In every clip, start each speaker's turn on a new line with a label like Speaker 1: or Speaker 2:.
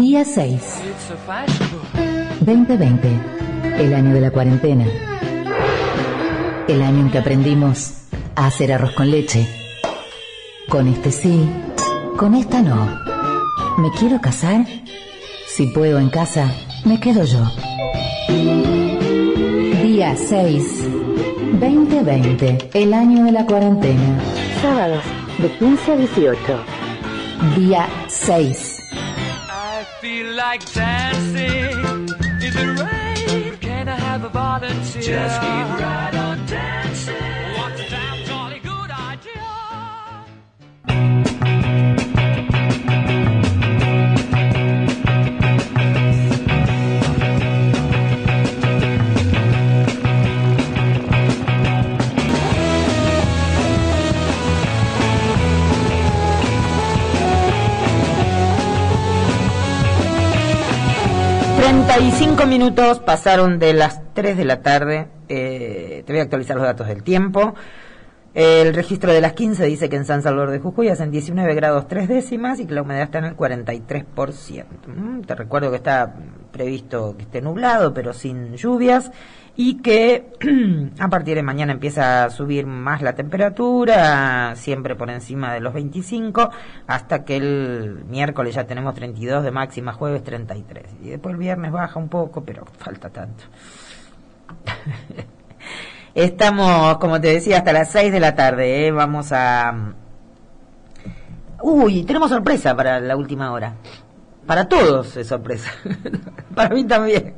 Speaker 1: Día 6. 2020. El año de la cuarentena. El año en que aprendimos a hacer arroz con leche. Con este sí, con esta no. ¿Me quiero casar? Si puedo en casa, me quedo yo. Día 6. 2020. El año de la cuarentena.
Speaker 2: Sábados, de 15 a 18.
Speaker 1: Día 6.
Speaker 3: Like dancing Is it right? Can I have a volunteer? Just keep right
Speaker 4: 35 minutos pasaron de las 3 de la tarde. Eh, te voy a actualizar los datos del tiempo. El registro de las 15 dice que en San Salvador de Jujuy hacen 19 grados 3 décimas y que la humedad está en el 43%. Mm, Te recuerdo que está previsto que esté nublado, pero sin lluvias, y que a partir de mañana empieza a subir más la temperatura, siempre por encima de los 25, hasta que el miércoles ya tenemos 32 de máxima, jueves 33. Y después el viernes baja un poco, pero falta tanto. Estamos, como te decía, hasta las 6 de la tarde. ¿eh? Vamos a... Uy, tenemos sorpresa para la última hora. Para todos es sorpresa. para mí también.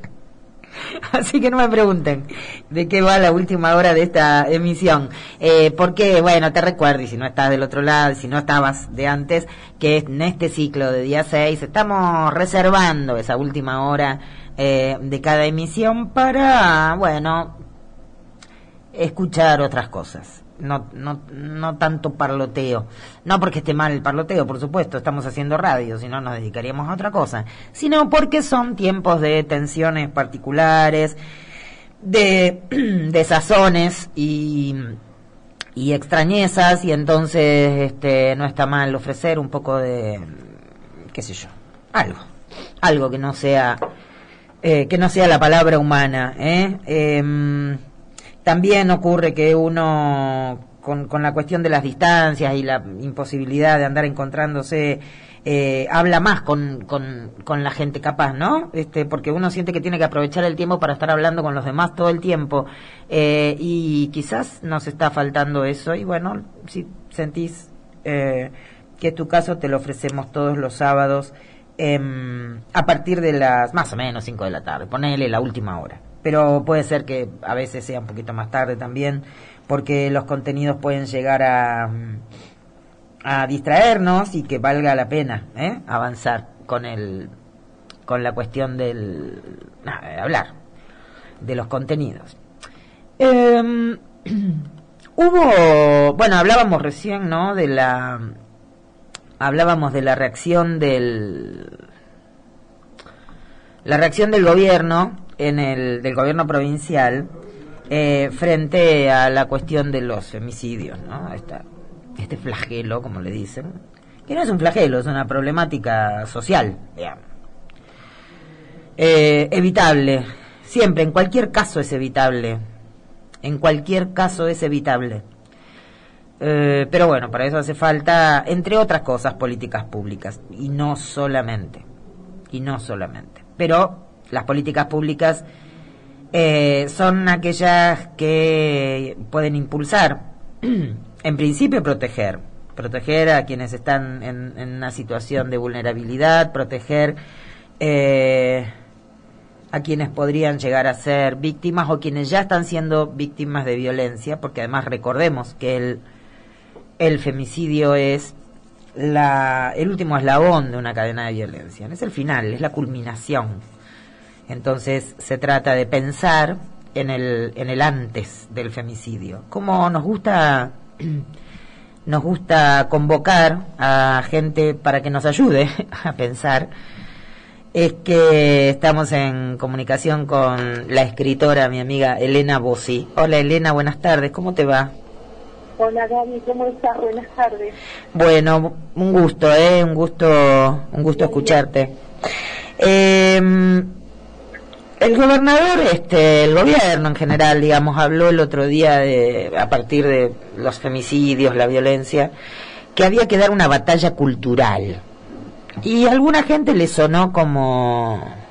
Speaker 4: Así que no me pregunten de qué va la última hora de esta emisión. Eh, porque, bueno, te recuerdo, y si no estás del otro lado, si no estabas de antes, que en este ciclo de día 6 estamos reservando esa última hora eh, de cada emisión para, bueno, escuchar otras cosas. No, no, no tanto parloteo. No porque esté mal el parloteo, por supuesto, estamos haciendo radio, si no nos dedicaríamos a otra cosa. Sino porque son tiempos de tensiones particulares, de desazones y, y extrañezas, y entonces este, no está mal ofrecer un poco de, qué sé yo, algo. Algo que no sea, eh, que no sea la palabra humana, ¿eh? Em, también ocurre que uno, con, la cuestión de las distancias y la imposibilidad de andar encontrándose, eh, habla más con, con, con la gente capaz, ¿no? Este, porque uno siente que tiene que aprovechar el tiempo para estar hablando con los demás todo el tiempo. Eh, y quizás nos está faltando eso. Y bueno, si sentís eh, que es tu caso, te lo ofrecemos todos los sábados em, a partir de las más o menos 5 de la tarde. Ponele la última hora pero puede ser que a veces sea un poquito más tarde también, porque los contenidos pueden llegar a, a distraernos y que valga la pena ¿eh? avanzar con el con la cuestión del hablar de los contenidos. Em, hubo, bueno, hablábamos recién, ¿no? De la hablábamos de la reacción del la reacción del gobierno en el del gobierno provincial eh, frente a la cuestión de los femicidios, ¿no? Este flagelo, como le dicen, que no es un flagelo, es una problemática social. Eh, evitable, siempre, en cualquier caso es evitable, en cualquier caso es evitable. Eh, pero bueno, para eso hace falta, entre otras cosas, políticas públicas, y no solamente, y no solamente. Pero las políticas públicas eh, son aquellas que pueden impulsar, en principio proteger, proteger a quienes están en, una situación de vulnerabilidad, proteger eh, a quienes podrían llegar a ser víctimas o quienes ya están siendo víctimas de violencia, porque además recordemos que el, el femicidio es la, el último eslabón de una cadena de violencia, es el final, es la culminación. Entonces se trata de pensar en el, en el antes del femicidio. Como nos gusta, nos gusta convocar a gente para que nos ayude a pensar, es que estamos en comunicación con la escritora, mi amiga Elena Bossi. Hola Elena, buenas tardes, ¿cómo te va?
Speaker 5: Hola Gaby, ¿cómo estás? Buenas tardes.
Speaker 4: Bueno, un gusto, ¿eh? Un gusto, un gusto escucharte. Eh, el gobernador, este, el gobierno en general, digamos, habló el otro día de, a partir de los femicidios, la violencia, que había que dar una batalla cultural. Y a alguna gente le sonó como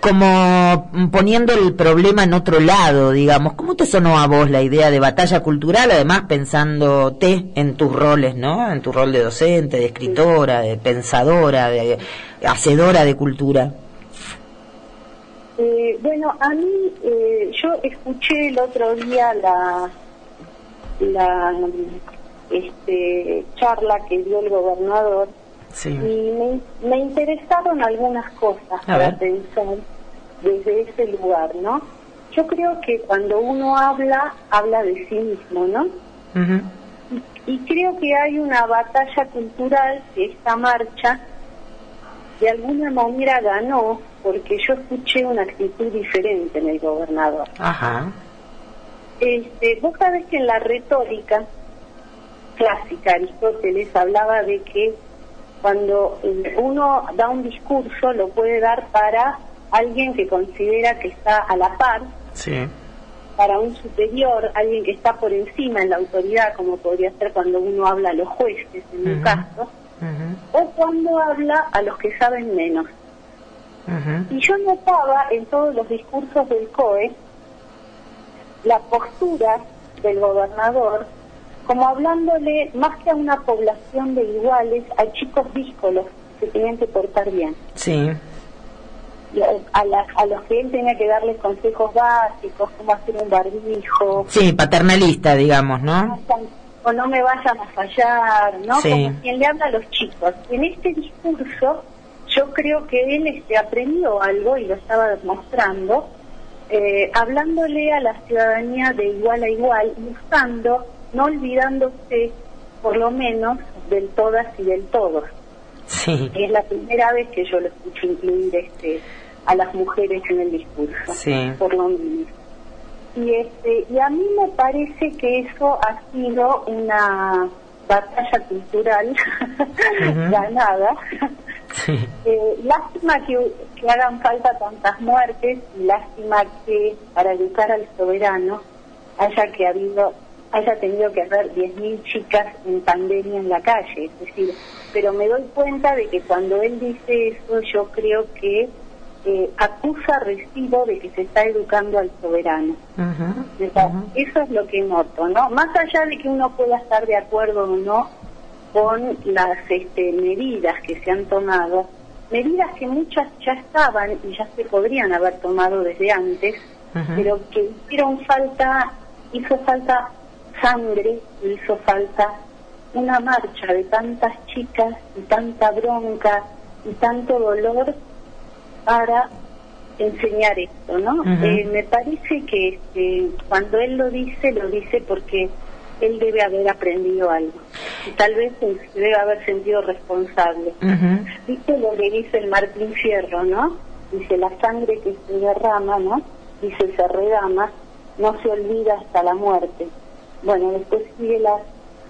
Speaker 4: como poniendo el problema en otro lado, digamos. ¿Cómo te sonó a vos la idea de batalla cultural, además pensándote en tus roles, ¿no? En tu rol de docente, de escritora, de pensadora, de hacedora de cultura.
Speaker 5: Eh, bueno, a mí, eh, yo escuché el otro día la, la este, charla que dio el gobernador
Speaker 4: Sí.
Speaker 5: y me, me interesaron algunas cosas para
Speaker 4: ver.
Speaker 5: pensar desde ese lugar, ¿no? Yo creo que cuando uno habla, habla de sí mismo, ¿no?
Speaker 4: Ujú.
Speaker 5: Y creo que hay una batalla cultural que esta marcha de alguna manera ganó porque yo escuché una actitud diferente en el gobernador.
Speaker 4: Ajá.
Speaker 5: Este, vos sabés que en la retórica clásica Aristóteles hablaba de que cuando uno da un discurso lo puede dar para alguien que considera que está a la par,
Speaker 4: Sí.
Speaker 5: para un superior, alguien que está por encima en la autoridad, como podría ser cuando uno habla a los jueces en un
Speaker 4: Ujú.
Speaker 5: caso, o cuando habla a los que saben menos. Y yo notaba en todos los discursos del COE la postura del gobernador como hablándole más que a una población de iguales, a chicos díscolos que tenían que portar bien.
Speaker 4: Sí.
Speaker 5: A la- a los que él tenía que darles consejos básicos, cómo hacer un barbijo,
Speaker 4: Sí, paternalista, digamos, ¿no?
Speaker 5: o no me vayan a fallar, ¿no?
Speaker 4: Sí.
Speaker 5: Como quien le habla a los chicos. En este discurso yo creo que él este, aprendió algo y lo estaba demostrando, eh, hablándole a la ciudadanía de igual a igual y usando, no olvidándose por lo menos del todas y del todos.
Speaker 4: Sí.
Speaker 5: Es la primera vez que yo lo escucho incluir este, a las mujeres en el discurso,
Speaker 4: Sí.
Speaker 5: por lo menos. Y, este, y a mí me parece que eso ha sido una batalla cultural
Speaker 4: Ujú.
Speaker 5: ganada.
Speaker 4: Sí.
Speaker 5: Eh, lástima que, que hagan falta tantas muertes y lástima que para educar al soberano haya que habido haya tenido que haber 10.000 chicas en pandemia en la calle, es decir, pero me doy cuenta de que cuando él dice eso yo creo que eh, acusa recibo de que se está educando al soberano.
Speaker 4: Ujú.
Speaker 5: O sea,
Speaker 4: Ujú.
Speaker 5: Eso es lo que noto, ¿no? Más allá de que uno pueda estar de acuerdo o no con las este, medidas que se han tomado, medidas que muchas ya estaban y ya se podrían haber tomado desde antes, pero que hicieron falta, hizo falta sangre, hizo falta una marcha de tantas chicas y tanta bronca y tanto dolor para enseñar esto, ¿no? Eh, me parece que este, cuando él lo dice, lo dice porque él debe haber aprendido algo. Y tal vez se debe haber sentido responsable.
Speaker 4: Ujú.
Speaker 5: Dice lo que dice el Martín Fierro, ¿no? Dice, la sangre que se derrama, ¿no? Dice, se redama, no se olvida hasta la muerte. Bueno, después sigue la...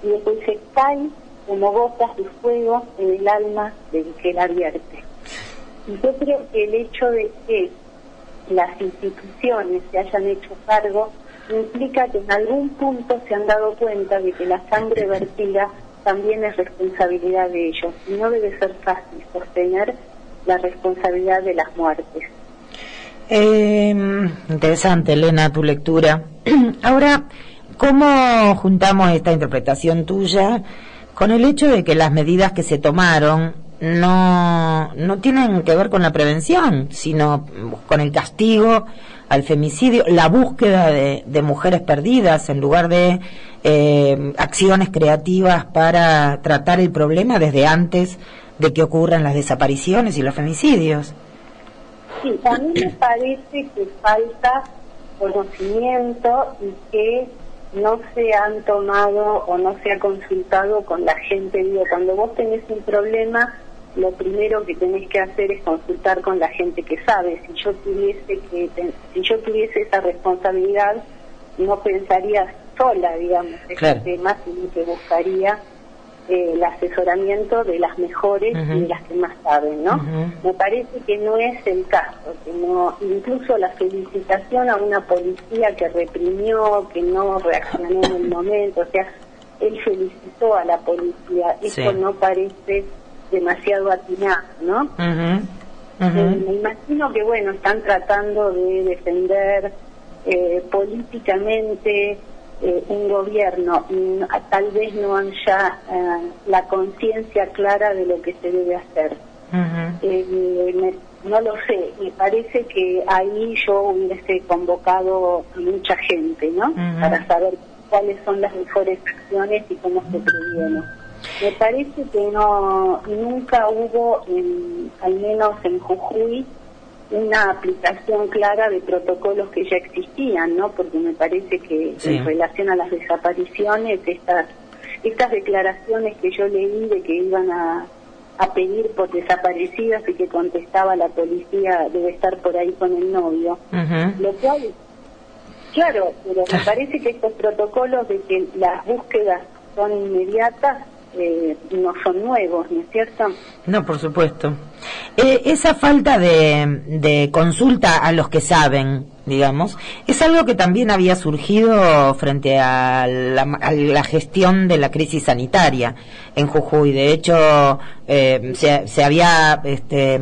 Speaker 5: Y después se cae como gotas de fuego en el alma del que la vierte. Y yo creo que el hecho de que las instituciones se hayan hecho cargo implica que en algún punto se han dado cuenta de que la sangre vertida también es responsabilidad de ellos y no debe ser fácil sostener la responsabilidad de las muertes.
Speaker 4: Eh, interesante, Elena, tu lectura. Ahora, ¿cómo juntamos esta interpretación tuya con el hecho de que las medidas que se tomaron no, no tienen que ver con la prevención, sino con el castigo al femicidio, la búsqueda de, de mujeres perdidas en lugar de eh, acciones creativas para tratar el problema desde antes de que ocurran las desapariciones y los femicidios?
Speaker 5: Sí, a mí me parece que falta conocimiento y que no se han tomado o no se ha consultado con la gente. Digo, cuando vos tenés un problema, lo primero que tenés que hacer es consultar con la gente que sabe. Si yo tuviese que ten- si yo tuviese esa responsabilidad, no pensaría sola, digamos, este
Speaker 4: Claro.
Speaker 5: tema, sino que buscaría eh, el asesoramiento de las mejores y de las que más saben, ¿no? Me parece que no es el caso, que no, incluso la felicitación a una policía que reprimió, que no reaccionó en el momento, o sea, él felicitó a la policía,
Speaker 4: Sí.
Speaker 5: eso no parece demasiado atinado, ¿no? Eh, me imagino que, bueno, están tratando de defender eh, políticamente eh, un gobierno tal vez no han ya eh, la conciencia clara de lo que se debe hacer. Eh, me- no lo sé, me parece que ahí yo hubiese convocado a mucha gente, ¿no? Para saber cuáles son las mejores acciones y cómo se previene. Me parece que no nunca hubo, en- al menos en Jujuy, una aplicación clara de protocolos que ya existían, ¿no? Porque me parece que
Speaker 4: Sí.
Speaker 5: en relación a las desapariciones, estas estas declaraciones que yo leí de que iban a, a pedir por desaparecidas y que contestaba la policía debe estar por ahí con el novio.
Speaker 4: Ujú.
Speaker 5: Lo cual, claro, pero me parece que estos protocolos de que las búsquedas son inmediatas eh, no son nuevos, ¿no es cierto?
Speaker 4: No, por supuesto. Eh, esa falta de, de consulta a los que saben, digamos, es algo que también había surgido frente a la, a la gestión de la crisis sanitaria en Jujuy. De hecho, eh, se, se había este,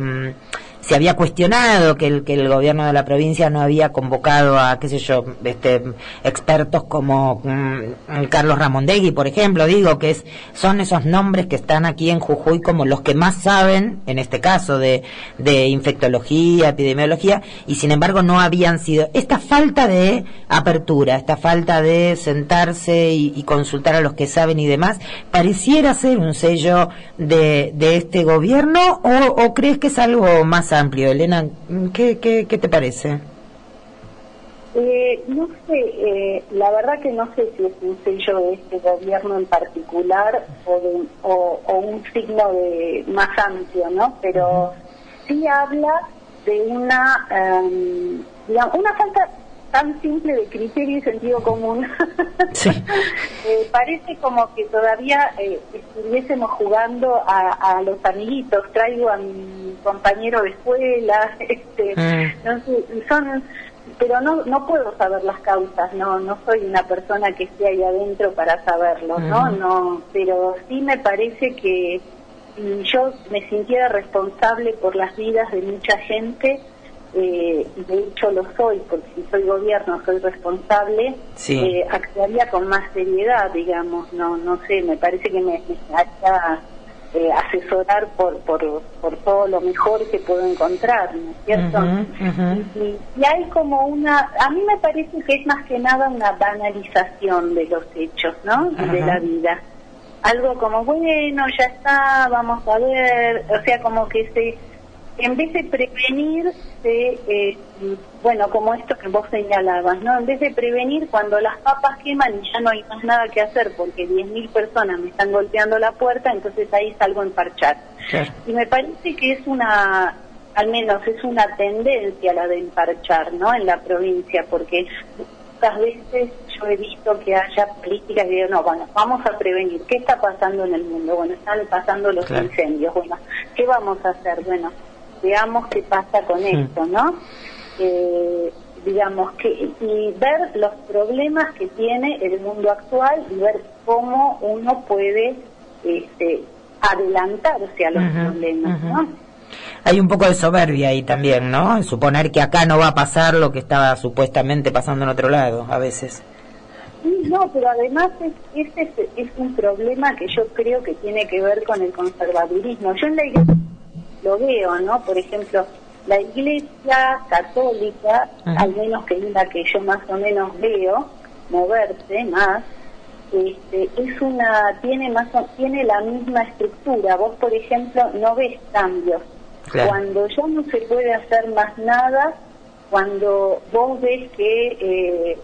Speaker 4: se había cuestionado que el, que el gobierno de la provincia no había convocado a, qué sé yo, este, expertos como mm, Carlos Ramondegui, por ejemplo, digo que es, son esos nombres que están aquí en Jujuy como los que más saben, en este caso, de, de infectología, epidemiología, y sin embargo no habían sido. Esta falta de apertura, esta falta de sentarse y, y consultar a los que saben y demás, pareciera ser un sello de, de este gobierno o, o crees que es algo más amplio, Elena? ¿Qué, qué, qué te parece?
Speaker 5: Eh, no sé, eh, la verdad que no sé si es un sello de este gobierno en particular o, de- o, o un signo de más amplio, ¿no? Pero sí habla de una, em, digamos, una falta tan simple de criterio y sentido común.
Speaker 4: Sí.
Speaker 5: Eh, parece como que todavía eh, estuviésemos jugando a, a los amiguitos. Traigo a mi compañero de escuela, este,
Speaker 4: Mm.
Speaker 5: no sé, son, pero no no puedo saber las causas. No no soy una persona que esté ahí adentro para saberlo, ¿no?
Speaker 4: Ujú.
Speaker 5: No, pero sí me parece que si yo me sintiera responsable por las vidas de mucha gente. Eh, y de hecho lo soy, porque si soy gobierno soy responsable,
Speaker 4: Sí.
Speaker 5: eh, actuaría con más seriedad, digamos, no no sé, me parece que me, me haría eh, asesorar por, por, por todo lo mejor que puedo encontrar, ¿no es cierto? Y, y hay como una, a mí me parece que es más que nada una banalización de los hechos, ¿no? Y de la vida. Algo como, bueno, ya está, vamos a ver, o sea, como que se, en vez de prevenir, eh, bueno, como esto que vos señalabas, ¿no? En vez de prevenir, cuando las papas queman y ya no hay más nada que hacer porque 10.000 personas me están golpeando la puerta, entonces ahí salgo en parchar.
Speaker 4: Claro.
Speaker 5: Y me parece que es una, al menos es una tendencia la de emparchar, ¿no? En la provincia, porque muchas veces yo he visto que haya políticas que digan, no, bueno, vamos a prevenir. ¿Qué está pasando en el mundo? Bueno, están pasando los
Speaker 4: Claro.
Speaker 5: incendios. Bueno, ¿qué vamos a hacer? Bueno, veamos qué pasa con
Speaker 4: Mm.
Speaker 5: esto, ¿no? Eh, digamos que y ver los problemas que tiene el mundo actual y ver cómo uno puede este, adelantarse a los problemas. ¿no?
Speaker 4: Hay un poco de soberbia ahí también, ¿no? Suponer que acá no va a pasar lo que estaba supuestamente pasando en otro lado, a veces.
Speaker 5: Sí, no, pero además es, ese es, es un problema que yo creo que tiene que ver con el conservadurismo. Yo en la iglesia lo veo, ¿no? Por ejemplo, la iglesia católica, al menos que es la que yo más o menos veo, moverse más, este, es una, tiene más o- tiene la misma estructura. Vos, por ejemplo, no ves cambios.
Speaker 4: Claro.
Speaker 5: Cuando ya no se puede hacer más nada, cuando vos ves que eh,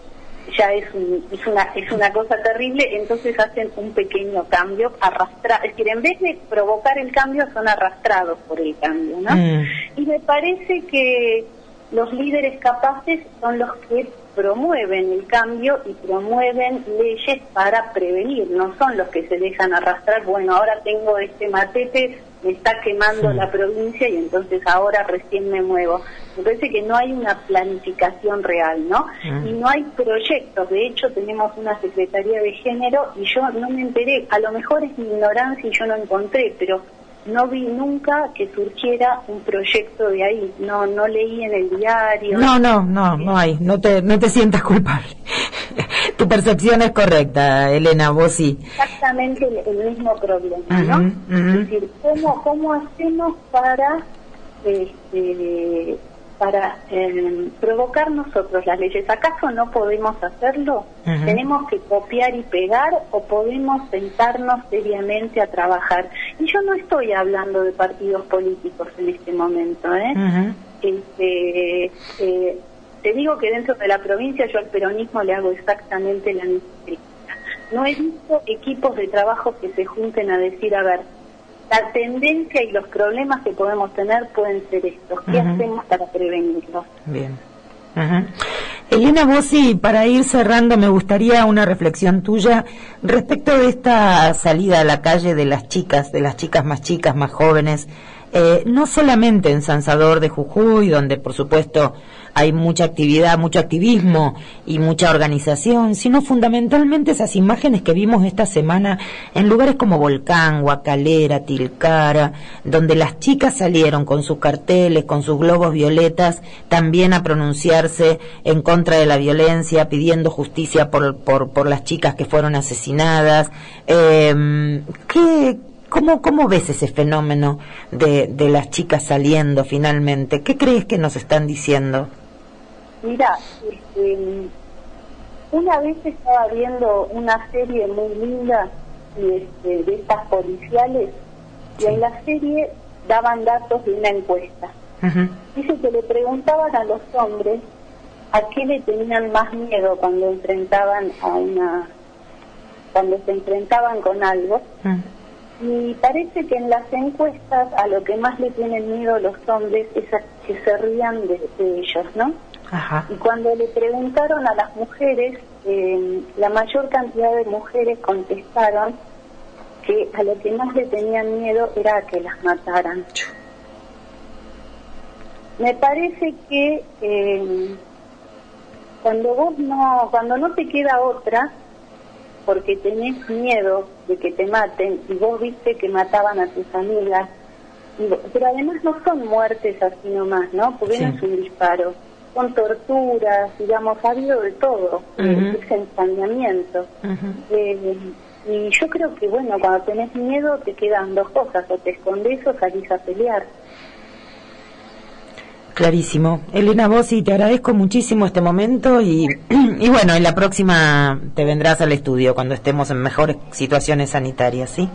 Speaker 5: ya es, un- es una es una cosa terrible, entonces hacen un pequeño cambio, arrastra, es decir, en vez de provocar el cambio, son arrastrados por el cambio, ¿no?
Speaker 4: Mm.
Speaker 5: Y me parece que los líderes capaces son los que promueven el cambio y promueven leyes para prevenir, no son los que se dejan arrastrar, bueno, ahora tengo este matete, me está quemando la provincia y entonces ahora recién me muevo. Me parece que no hay una planificación real, ¿no? Y no hay proyectos, de hecho tenemos una Secretaría de Género y yo no me enteré, a lo mejor es mi ignorancia y yo no encontré, pero no vi nunca que surgiera un proyecto de ahí, no no leí en el diario.
Speaker 4: No, no, no, no hay, no te, no te sientas culpable. Tu percepción es correcta, Elena, vos sí.
Speaker 5: Exactamente el, el mismo problema, ¿no? Es decir, ¿cómo, cómo hacemos para este, para eh, provocar nosotros las leyes? ¿Acaso no podemos hacerlo? ¿Tenemos que copiar y pegar o podemos sentarnos seriamente a trabajar? Y yo no estoy hablando de partidos políticos en este momento, ¿eh? Este, eh, te digo que dentro de la provincia yo al peronismo le hago exactamente la misma crítica. No he visto equipos de trabajo que se junten a decir, a ver, la tendencia y los problemas que podemos tener pueden ser estos. ¿Qué hacemos para prevenirlos?
Speaker 4: Bien. Elena Bossi, para ir cerrando, me gustaría una reflexión tuya respecto de esta salida a la calle de las chicas, de las chicas más chicas, más jóvenes, eh, no solamente en San Salvador de Jujuy, donde por supuesto hay mucha actividad, mucho activismo y mucha organización, sino fundamentalmente esas imágenes que vimos esta semana en lugares como Volcán, Guacalera, Tilcara, donde las chicas salieron con sus carteles, con sus globos violetas, también a pronunciarse en contra de la violencia, pidiendo justicia por, por, por las chicas que fueron asesinadas. Eh, ¿qué, cómo, ¿Cómo ves ese fenómeno de, de las chicas saliendo finalmente? ¿Qué crees que nos están diciendo?
Speaker 5: Mira, este, una vez estaba viendo una serie muy linda este, de estas policiales y en la serie daban datos de una encuesta.
Speaker 4: Ujú,
Speaker 5: Dice que le preguntaban a los hombres a qué le tenían más miedo cuando enfrentaban a una cuando se enfrentaban con algo
Speaker 4: ujú.
Speaker 5: y parece que en las encuestas a lo que más le tienen miedo los hombres es a que se rían de, de ellos, ¿no?
Speaker 4: Ajá.
Speaker 5: Y cuando le preguntaron a las mujeres, eh, la mayor cantidad de mujeres contestaron que a lo que más le tenían miedo era a que las mataran. Me parece que eh, cuando vos no, cuando no te queda otra, porque tenés miedo de que te maten y vos viste que mataban a tus amigas, pero además no son muertes así nomás, ¿no? Porque no
Speaker 4: Sí.
Speaker 5: es un disparo, son torturas, digamos, ha habido de todo, eh,
Speaker 4: Ujú.
Speaker 5: es ensañamiento. Eh, y yo creo que, bueno, cuando tenés miedo te quedan dos cosas, o te escondes o salís a pelear.
Speaker 4: Clarísimo. Elena Bossi, te agradezco muchísimo este momento y, y bueno, en la próxima te vendrás al estudio cuando estemos en mejores situaciones sanitarias, ¿sí?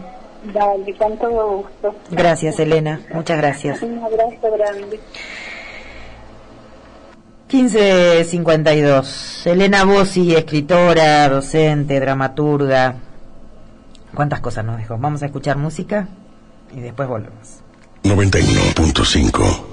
Speaker 5: Dale, con todo gusto.
Speaker 4: Gracias, Elena. Muchas gracias.
Speaker 5: Un abrazo grande.
Speaker 4: 1552. Elena Bossi, escritora, docente, dramaturga. ¿Cuántas cosas nos dejó? Vamos a escuchar música y después volvemos.
Speaker 6: 91.5.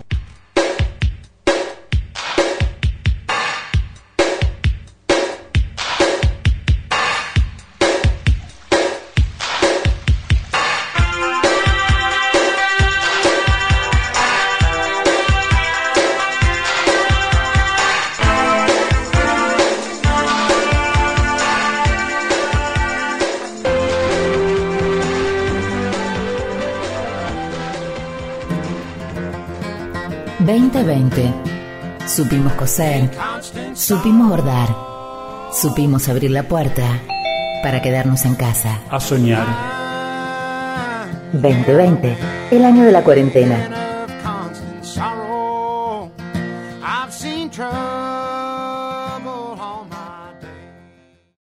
Speaker 1: ...2020... Supimos coser... Supimos bordar... Supimos abrir la puerta... Para quedarnos en casa.
Speaker 7: a soñar.
Speaker 1: 2020... El año de la cuarentena.